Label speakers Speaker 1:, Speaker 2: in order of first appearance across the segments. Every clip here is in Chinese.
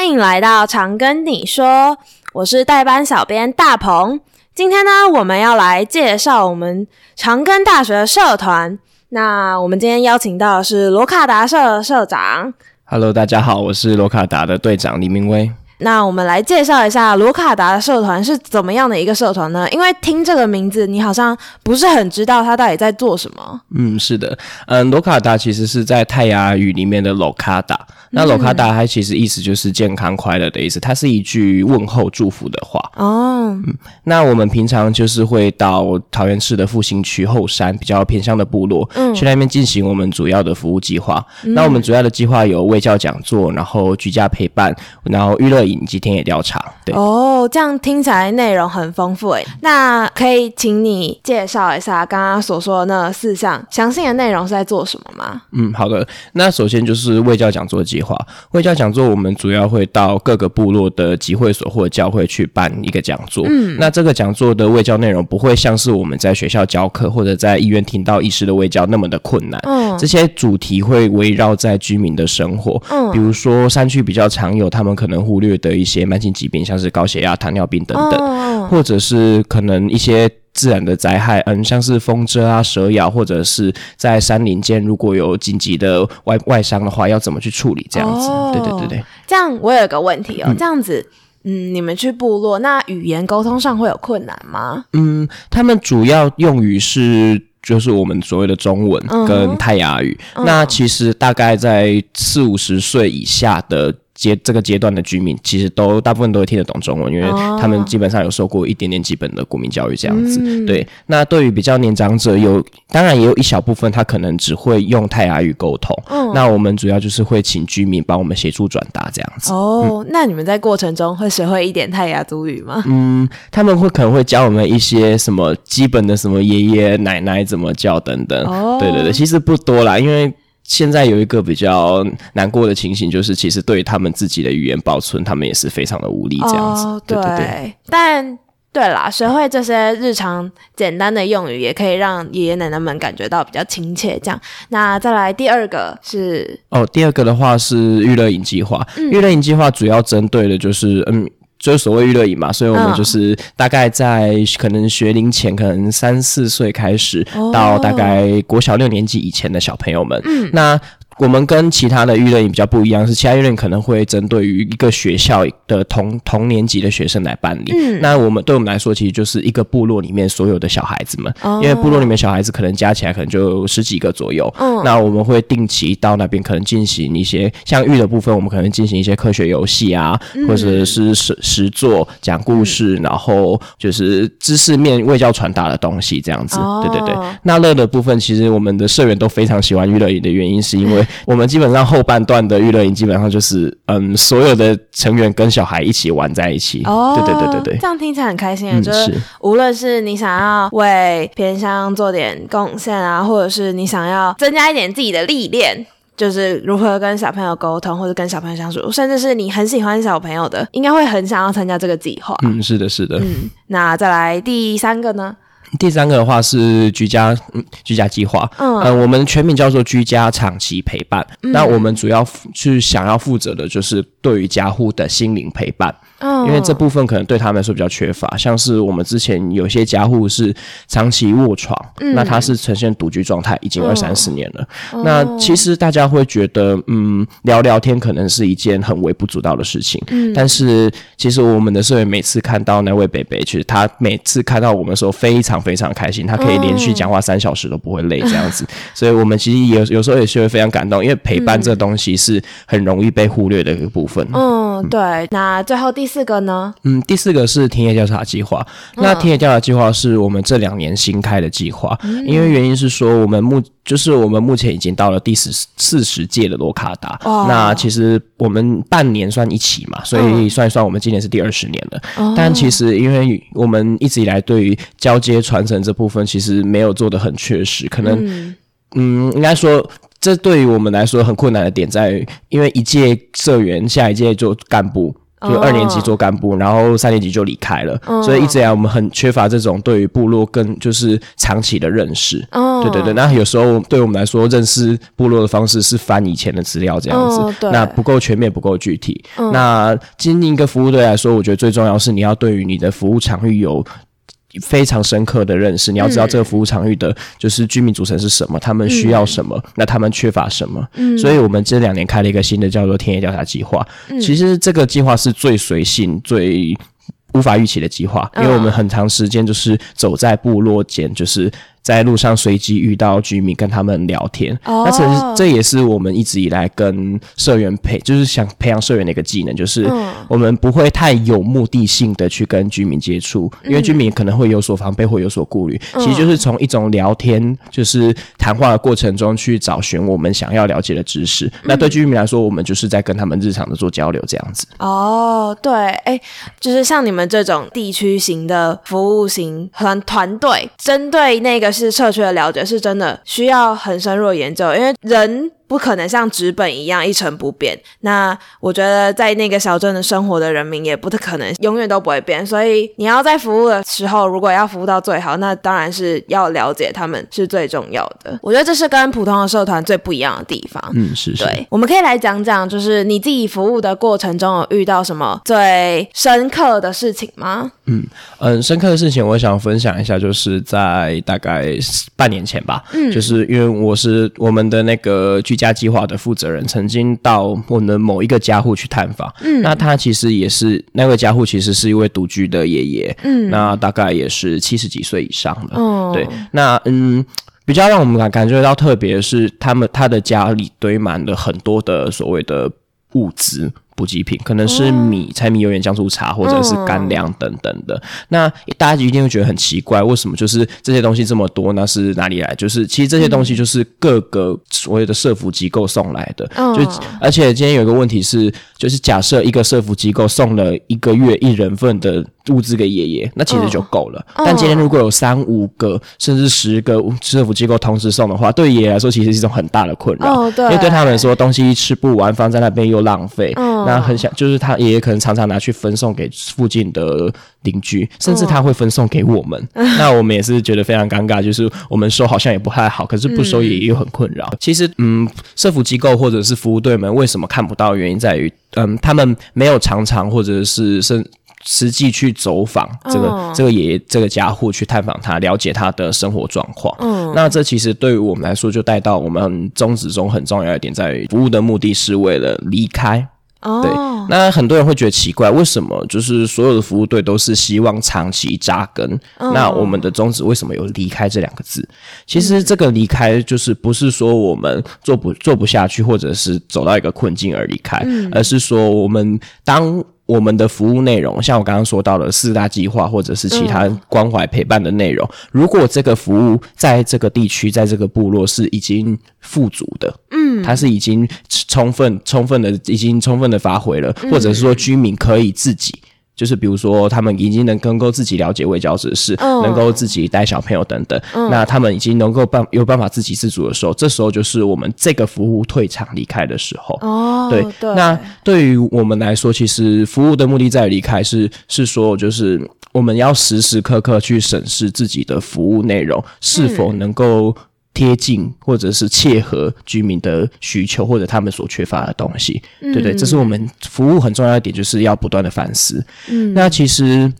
Speaker 1: 欢迎来到长庚你说，我是代班小编大鹏。今天呢，我们要来介绍我们长庚大学的社团。那我们今天邀请到的是罗卡达社的社长。
Speaker 2: Hello，大家好，我是罗卡达的队长李明威。
Speaker 1: 那我们来介绍一下罗卡达的社团是怎么样的一个社团呢？因为听这个名字，你好像不是很知道它到底在做什么。
Speaker 2: 嗯，是的，嗯，罗卡达其实是在泰雅语里面的罗卡达。那罗卡达它其实意思就是健康快乐的意思，它是一句问候祝福的话。
Speaker 1: 哦，
Speaker 2: 嗯，那我们平常就是会到桃园市的复兴区后山比较偏乡的部落，嗯，去那边进行我们主要的服务计划。嗯，那我们主要的计划有卫教讲座，然后居家陪伴，然后娱乐影集田野调查。对
Speaker 1: 哦，这样听起来内容很丰富诶。那可以请你介绍一下刚刚所说的那四项详细的内容是在做什么吗？
Speaker 2: 嗯，好的。那首先就是卫教讲座计划。卫教讲座，我们主要会到各个部落的集会所或教会去办一个讲座。嗯，那这个讲座的卫教内容不会像是我们在学校教课或者在医院听到医师的卫教那么的困难。嗯，这些主题会围绕在居民的生活。嗯，比如说山区比较常有他们可能忽略的一些慢性疾病，像是高血压、糖尿病等等，嗯，或者是可能一些。自然的灾害，嗯，像是风蛰啊、蛇咬，或者是在山林间如果有紧急的外外伤的话，要怎么去处理？这样子，哦、对对对对。
Speaker 1: 这样我有个问题哦，嗯、这样子，嗯，你们去部落，那语言沟通上会有困难吗？
Speaker 2: 嗯，他们主要用语是就是我们所谓的中文跟泰雅语。嗯、那其实大概在四五十岁以下的。阶这个阶段的居民其实都大部分都会听得懂中文，因为他们基本上有受过一点点基本的国民教育这样子。嗯、对，那对于比较年长者有，当然也有一小部分他可能只会用泰雅语沟通。嗯，那我们主要就是会请居民帮我们协助转达这样子。
Speaker 1: 哦，嗯、那你们在过程中会学会一点泰雅族语吗？
Speaker 2: 嗯，他们会可能会教我们一些什么基本的什么爷爷奶奶怎么叫等等。哦，对对对，其实不多啦，因为。现在有一个比较难过的情形，就是其实对于他们自己的语言保存，他们也是非常的无力这样子。
Speaker 1: 哦、对，对对对。但对啦，学会这些日常简单的用语，也可以让爷爷奶奶们感觉到比较亲切。这样，那再来第二个是
Speaker 2: 哦，第二个的话是娱乐营计划。娱乐营计划主要针对的就是嗯。就是所谓娱乐营嘛，所以我们就是大概在可能学龄前，可能三四岁开始，到大概国小六年级以前的小朋友们，嗯，那。我们跟其他的娱乐营比较不一样，是其他娱乐营可能会针对于一个学校的同同年级的学生来办理。嗯，那我们对我们来说，其实就是一个部落里面所有的小孩子们，哦、因为部落里面小孩子可能加起来可能就十几个左右。嗯、哦，那我们会定期到那边，可能进行一些像育的部分，我们可能进行一些科学游戏啊，嗯、或者是实实作讲故事，嗯、然后就是知识面卫教传达的东西这样子。哦、对对对，那乐的部分，其实我们的社员都非常喜欢娱乐营的原因，是因为我们基本上后半段的娱乐营基本上就是，嗯，所有的成员跟小孩一起玩在一起。哦，对对对对对，
Speaker 1: 这样听起来很开心啊！嗯、就是无论是你想要为偏乡做点贡献啊，或者是你想要增加一点自己的历练，就是如何跟小朋友沟通，或者跟小朋友相处，甚至是你很喜欢小朋友的，应该会很想要参加这个计划。
Speaker 2: 嗯，是的，是的。
Speaker 1: 嗯，那再来第三个呢？
Speaker 2: 第三个的话是居家，嗯，居家计划，嗯、呃，我们全名叫做居家长期陪伴。嗯、那我们主要去想要负责的就是对于家户的心灵陪伴。嗯，因为这部分可能对他们来说比较缺乏，像是我们之前有些家户是长期卧床，嗯、那他是呈现独居状态，已经二三十年了。嗯、那其实大家会觉得，嗯，聊聊天可能是一件很微不足道的事情。嗯，但是其实我们的社员每次看到那位北北，其实他每次看到我们的时候非常非常开心，他可以连续讲话三小时都不会累这样子。嗯、所以我们其实有有时候也是会非常感动，因为陪伴这东西是很容易被忽略的一个部分。
Speaker 1: 嗯，对。那最后第四个呢？
Speaker 2: 嗯，第四个是田野调查计划。那田野调查计划是我们这两年新开的计划，嗯、因为原因是说我们目就是我们目前已经到了第十四十届的罗卡达。哦、那其实我们半年算一期嘛，所以算一算，我们今年是第二十年了。哦、但其实因为我们一直以来对于交接传承这部分，其实没有做得很确实，可能嗯，嗯，应该说。这对于我们来说很困难的点在于，因为一届社员，下一届做干部，就二年级做干部，然后三年级就离开了，所以一直以来我们很缺乏这种对于部落更就是长期的认识。对对对，那有时候对我们来说，认识部落的方式是翻以前的资料这样子，那不够全面，不够具体。那经营一个服务队来说，我觉得最重要是你要对于你的服务场域有。非常深刻的认识，你要知道这个服务场域的，就是居民组成是什么，嗯、他们需要什么，那他们缺乏什么。嗯，所以我们这两年开了一个新的叫做田野调查计划。嗯，其实这个计划是最随性、最无法预期的计划，因为我们很长时间就是走在部落间，就是。在路上随机遇到居民，跟他们聊天。Oh. 那其实这也是我们一直以来跟社员培，就是想培养社员的一个技能，就是我们不会太有目的性的去跟居民接触，因为居民可能会有所防备，会有所顾虑。其实就是从一种聊天，就是谈话的过程中去找寻我们想要了解的知识。那对居民来说，我们就是在跟他们日常的做交流，这样子。
Speaker 1: 哦，oh, 对，哎、欸，就是像你们这种地区型的服务型团团队，针对那个。是社区的了解，是真的需要很深入的研究，因为人。不可能像纸本一样一成不变。那我觉得在那个小镇的生活的人民也不太可能永远都不会变。所以你要在服务的时候，如果要服务到最好，那当然是要了解他们是最重要的。我觉得这是跟普通的社团最不一样的地方。
Speaker 2: 嗯，是是。
Speaker 1: 对，我们可以来讲讲，就是你自己服务的过程中有遇到什么最深刻的事情吗？
Speaker 2: 嗯嗯，深刻的事情我想分享一下，就是在大概半年前吧。嗯，就是因为我是我们的那个居家计划的负责人曾经到我们的某一个家户去探访，嗯，那他其实也是那个家户，其实是一位独居的爷爷，嗯，那大概也是七十几岁以上的，哦，对，那嗯，比较让我们感感觉到特别的是，他们他的家里堆满了很多的所谓的物资。补给品可能是米、哦、柴米油盐酱醋茶，或者是干粮等等的。嗯、那大家一定会觉得很奇怪，为什么就是这些东西这么多？那是哪里来？就是其实这些东西就是各个所谓的社福机构送来的。嗯、就而且今天有一个问题是，就是假设一个社福机构送了一个月一人份的物资给爷爷，那其实就够了。嗯、但今天如果有三五个甚至十个社福机构同时送的话，对爷爷来说其实是一种很大的困扰。因为对他们来说，东西吃不完，放在那边又浪费。嗯那很想，就是他爷爷可能常常拿去分送给附近的邻居，甚至他会分送给我们。哦、那我们也是觉得非常尴尬，就是我们收好像也不太好，可是不收也又很困扰。嗯、其实，嗯，社福机构或者是服务队们为什么看不到？原因在于，嗯，他们没有常常或者是是实际去走访这个、哦、这个爷爷这个家户去探访他，了解他的生活状况。嗯，那这其实对于我们来说，就带到我们宗旨中很重要一点，在于服务的目的是为了离开。哦，对，那很多人会觉得奇怪，为什么就是所有的服务队都是希望长期扎根？哦、那我们的宗旨为什么有离开这两个字？其实这个离开就是不是说我们做不做不下去，或者是走到一个困境而离开，嗯、而是说我们当。我们的服务内容，像我刚刚说到的四大计划，或者是其他关怀陪伴的内容，嗯、如果这个服务在这个地区，在这个部落是已经富足的，嗯，它是已经充分、充分的、已经充分的发挥了，或者是说居民可以自己。就是比如说，他们已经能能够自己了解卫教知识，嗯、能够自己带小朋友等等，嗯、那他们已经能够办有办法自给自足的时候，这时候就是我们这个服务退场离开的时候。哦，对，对，那对于我们来说，其实服务的目的在于离开是，是是说，就是我们要时时刻刻去审视自己的服务内容是否能够。贴近或者是切合居民的需求，或者他们所缺乏的东西，嗯、对对，这是我们服务很重要一点，就是要不断的反思。嗯，那其实。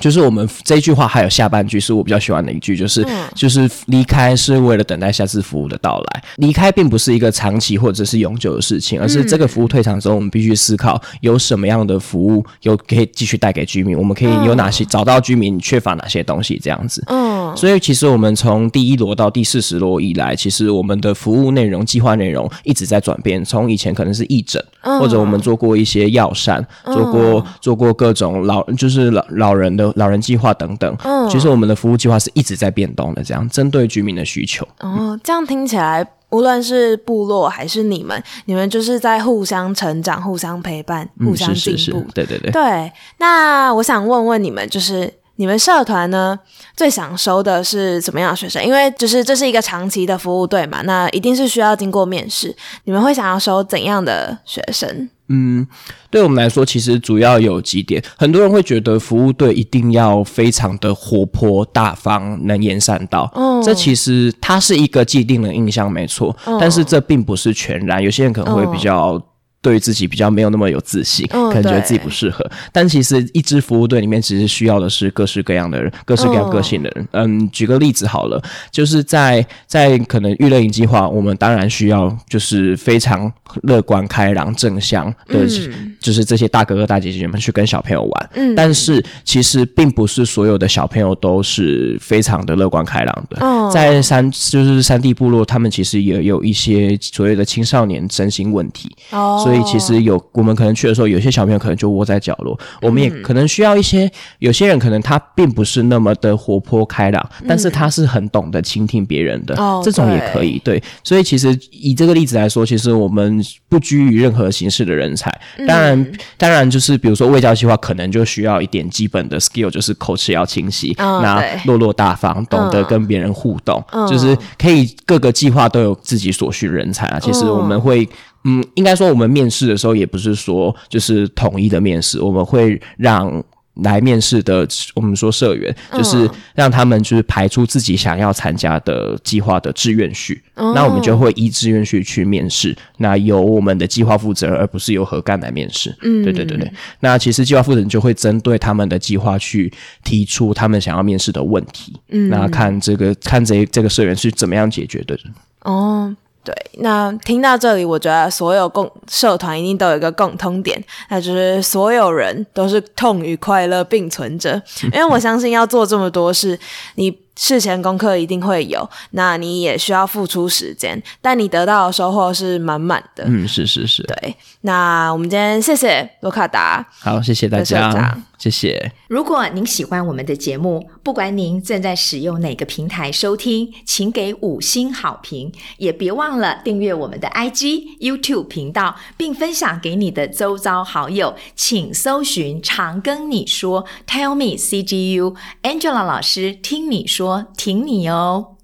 Speaker 2: 就是我们这一句话还有下半句是我比较喜欢的一句，就是、嗯、就是离开是为了等待下次服务的到来。离开并不是一个长期或者是永久的事情，而是这个服务退场之后，我们必须思考有什么样的服务有可以继续带给居民，我们可以有哪些、嗯、找到居民缺乏哪些东西这样子。嗯，所以其实我们从第一罗到第四十罗以来，其实我们的服务内容、计划内容一直在转变。从以前可能是义诊，嗯、或者我们做过一些药膳，做过做过各种老就是老老人的。老人计划等等，嗯，其实我们的服务计划是一直在变动的，这样针对居民的需求。
Speaker 1: 哦，这样听起来，无论是部落还是你们，你们就是在互相成长、互相陪伴、互相进步。嗯，是是是，对对对。对，那我想问问你们，就是你们社团呢，最想收的是什么样的学生？因为就是这是一个长期的服务队嘛，那一定是需要经过面试。你们会想要收怎样的学生？
Speaker 2: 嗯，对我们来说，其实主要有几点。很多人会觉得服务队一定要非常的活泼、大方、能言善道。哦，这其实它是一个既定的印象，没错。哦，但是这并不是全然，有些人可能会比较。对于自己比较没有那么有自信，嗯、可能觉得自己不适合。但其实一支服务队里面，其实需要的是各式各样的人，各式各样个性的人。嗯，嗯举个例子好了，就是在在可能娱乐营计划，我们当然需要就是非常乐观开朗、正向的，嗯、就是这些大哥哥大姐姐们去跟小朋友玩。嗯，但是其实并不是所有的小朋友都是非常的乐观开朗的。哦，在山就是山地部落，他们其实也有一些所谓的青少年身心问题。哦。所以其实有我们可能去的时候，有些小朋友可能就窝在角落。我们也可能需要一些，有些人可能他并不是那么的活泼开朗，但是他是很懂得倾听别人的，这种也可以。对，所以其实以这个例子来说，其实我们不拘于任何形式的人才。当然，当然就是比如说卫教计划，可能就需要一点基本的 skill，就是口齿要清晰，那落落大方，懂得跟别人互动，就是可以各个计划都有自己所需人才啊。其实我们会。嗯，应该说我们面试的时候也不是说就是统一的面试，我们会让来面试的我们说社员，就是让他们就是排出自己想要参加的计划的志愿序，嗯、那我们就会依志愿序去面试，那由我们的计划负责人，而不是由核干来面试。嗯，对对对对。那其实计划负责人就会针对他们的计划去提出他们想要面试的问题，嗯，那看这个看这这个社员是怎么样解决的。
Speaker 1: 哦。对，那听到这里，我觉得所有共社团一定都有一个共通点，那就是所有人都是痛与快乐并存着。因为我相信要做这么多事，你事前功课一定会有，那你也需要付出时间，但你得到的收获是满满的。
Speaker 2: 嗯，是是是。
Speaker 1: 对，那我们今天谢谢罗卡达，
Speaker 2: 好，谢谢大家。谢谢。
Speaker 3: 如果您喜欢我们的节目，不管您正在使用哪个平台收听，请给五星好评，也别忘了订阅我们的 IG、YouTube 频道，并分享给你的周遭好友。请搜寻“常跟你说 ”，Tell me CGU，Angela 老师听你我挺你哟。